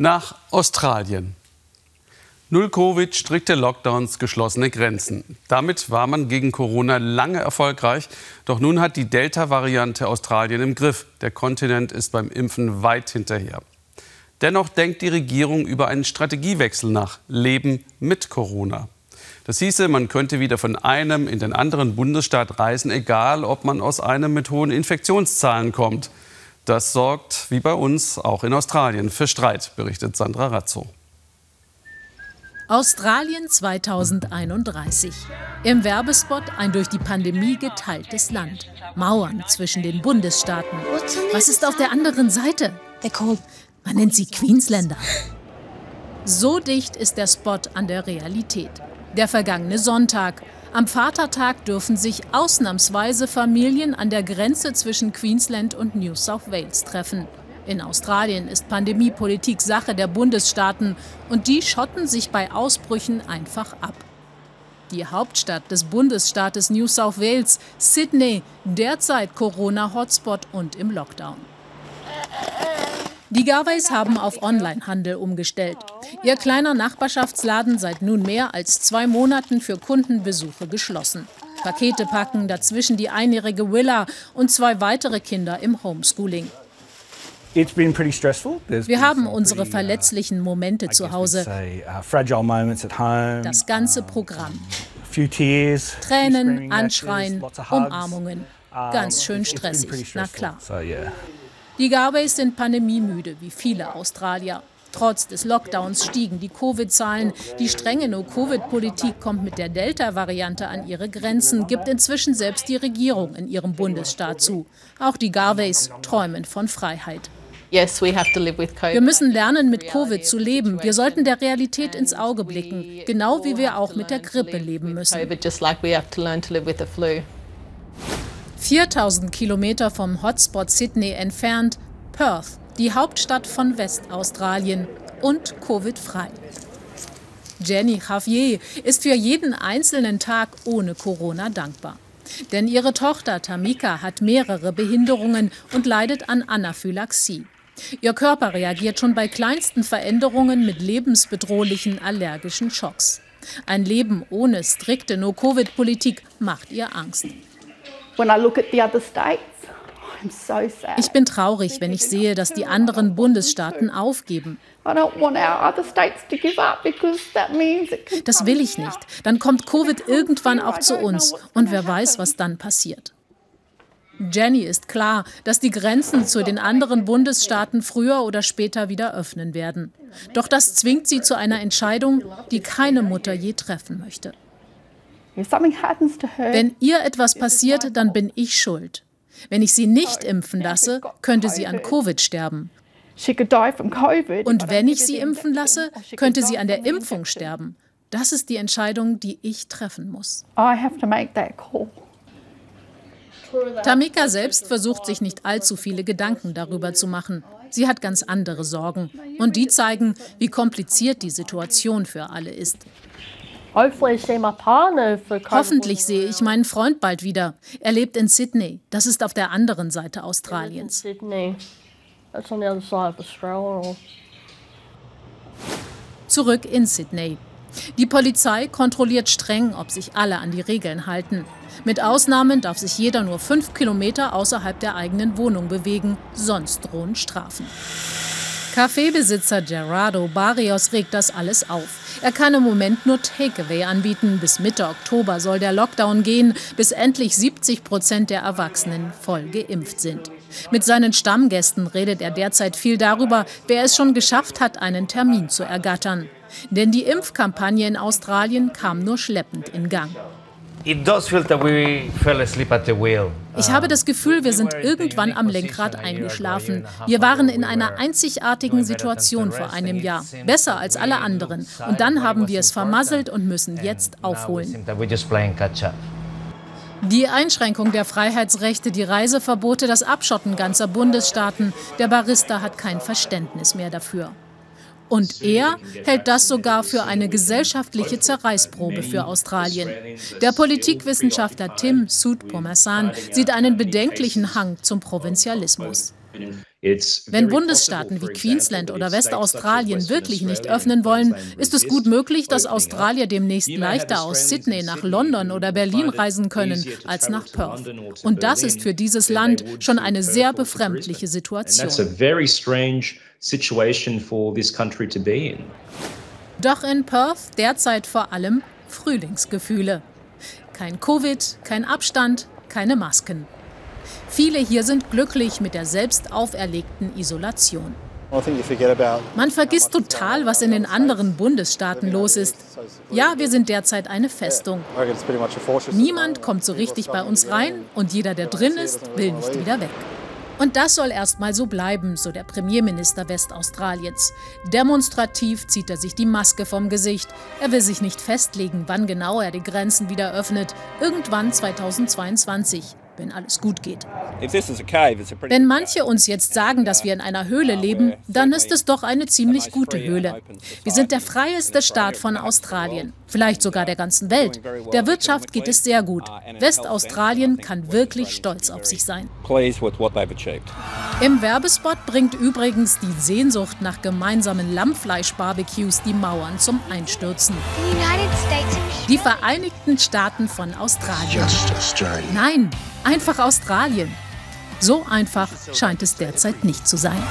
Nach Australien. Null Covid, strikte Lockdowns, geschlossene Grenzen. Damit war man gegen Corona lange erfolgreich. Doch nun hat die Delta-Variante Australien im Griff. Der Kontinent ist beim Impfen weit hinterher. Dennoch denkt die Regierung über einen Strategiewechsel nach. Leben mit Corona. Das hieße, man könnte wieder von einem in den anderen Bundesstaat reisen, egal ob man aus einem mit hohen Infektionszahlen kommt. Das sorgt, wie bei uns, auch in Australien, für Streit, berichtet Sandra Razzo. Australien 2031. Im Werbespot ein durch die Pandemie geteiltes Land. Mauern zwischen den Bundesstaaten. Was ist auf der anderen Seite? Man nennt sie Queensländer. So dicht ist der Spot an der Realität. Der vergangene Sonntag. Am Vatertag dürfen sich ausnahmsweise Familien an der Grenze zwischen Queensland und New South Wales treffen. In Australien ist Pandemiepolitik Sache der Bundesstaaten und die schotten sich bei Ausbrüchen einfach ab. Die Hauptstadt des Bundesstaates New South Wales, Sydney, derzeit Corona-Hotspot und im Lockdown. Die Garveys haben auf Onlinehandel umgestellt. Ihr kleiner Nachbarschaftsladen seit nun mehr als zwei Monaten für Kundenbesuche geschlossen. Pakete packen, dazwischen die einjährige Willa und zwei weitere Kinder im Homeschooling. Wir haben unsere uh, verletzlichen Momente zu Hause. Uh, das ganze Programm. Tränen, Anschreien, Umarmungen. Ganz schön stressig, na klar. Die Garveys sind pandemiemüde, wie viele Australier. Trotz des Lockdowns stiegen die Covid-Zahlen. Die strenge No-Covid-Politik kommt mit der Delta-Variante an ihre Grenzen, gibt inzwischen selbst die Regierung in ihrem Bundesstaat zu. Auch die Garveys träumen von Freiheit. Wir müssen lernen, mit Covid zu leben. Wir sollten der Realität ins Auge blicken, genau wie wir auch mit der Grippe leben müssen. 4000 Kilometer vom Hotspot Sydney entfernt, Perth, die Hauptstadt von Westaustralien und Covid-frei. Jenny Javier ist für jeden einzelnen Tag ohne Corona dankbar. Denn ihre Tochter Tamika hat mehrere Behinderungen und leidet an Anaphylaxie. Ihr Körper reagiert schon bei kleinsten Veränderungen mit lebensbedrohlichen allergischen Schocks. Ein Leben ohne strikte No-Covid-Politik macht ihr Angst. Ich bin traurig, wenn ich sehe, dass die anderen Bundesstaaten aufgeben. Das will ich nicht. Dann kommt Covid irgendwann auch zu uns und wer weiß, was dann passiert. Jenny ist klar, dass die Grenzen zu den anderen Bundesstaaten früher oder später wieder öffnen werden. Doch das zwingt sie zu einer Entscheidung, die keine Mutter je treffen möchte. Wenn ihr etwas passiert, dann bin ich schuld. Wenn ich sie nicht impfen lasse, könnte sie an Covid sterben. Und wenn ich sie impfen lasse, könnte sie an der Impfung sterben. Das ist die Entscheidung, die ich treffen muss. Tamika selbst versucht sich nicht allzu viele Gedanken darüber zu machen. Sie hat ganz andere Sorgen. Und die zeigen, wie kompliziert die Situation für alle ist. Hoffentlich sehe ich meinen Freund bald wieder. Er lebt in Sydney. Das ist auf der anderen Seite Australiens. Zurück in Sydney. Die Polizei kontrolliert streng, ob sich alle an die Regeln halten. Mit Ausnahmen darf sich jeder nur fünf Kilometer außerhalb der eigenen Wohnung bewegen, sonst drohen Strafen. Kaffeebesitzer Gerardo Barrios regt das alles auf. Er kann im Moment nur Takeaway anbieten. Bis Mitte Oktober soll der Lockdown gehen, bis endlich 70 Prozent der Erwachsenen voll geimpft sind. Mit seinen Stammgästen redet er derzeit viel darüber, wer es schon geschafft hat, einen Termin zu ergattern. Denn die Impfkampagne in Australien kam nur schleppend in Gang. Ich habe das Gefühl, wir sind irgendwann am Lenkrad eingeschlafen. Wir waren in einer einzigartigen Situation vor einem Jahr, besser als alle anderen. Und dann haben wir es vermasselt und müssen jetzt aufholen. Die Einschränkung der Freiheitsrechte, die Reiseverbote, das Abschotten ganzer Bundesstaaten, der Barista hat kein Verständnis mehr dafür. Und er hält das sogar für eine gesellschaftliche Zerreißprobe für Australien. Der Politikwissenschaftler Tim Soutpomasan sieht einen bedenklichen Hang zum Provinzialismus. Wenn Bundesstaaten wie Queensland oder Westaustralien wirklich nicht öffnen wollen, ist es gut möglich, dass Australier demnächst leichter aus Sydney nach London oder Berlin reisen können als nach Perth. Und das ist für dieses Land schon eine sehr befremdliche Situation. Doch in Perth derzeit vor allem Frühlingsgefühle. Kein Covid, kein Abstand, keine Masken. Viele hier sind glücklich mit der selbst auferlegten Isolation. Man vergisst total, was in den anderen Bundesstaaten los ist. Ja, wir sind derzeit eine Festung. Niemand kommt so richtig bei uns rein und jeder, der drin ist, will nicht wieder weg. Und das soll erstmal so bleiben, so der Premierminister Westaustraliens. Demonstrativ zieht er sich die Maske vom Gesicht. Er will sich nicht festlegen, wann genau er die Grenzen wieder öffnet. Irgendwann 2022 wenn alles gut geht. Wenn manche uns jetzt sagen, dass wir in einer Höhle leben, dann ist es doch eine ziemlich gute Höhle. Wir sind der freieste Staat von Australien, vielleicht sogar der ganzen Welt. Der Wirtschaft geht es sehr gut. Westaustralien kann wirklich stolz auf sich sein. Im Werbespot bringt übrigens die Sehnsucht nach gemeinsamen Lammfleisch-Barbecues die Mauern zum Einstürzen. Die Vereinigten Staaten von Australien. Nein, einfach Australien. So einfach scheint es derzeit nicht zu sein.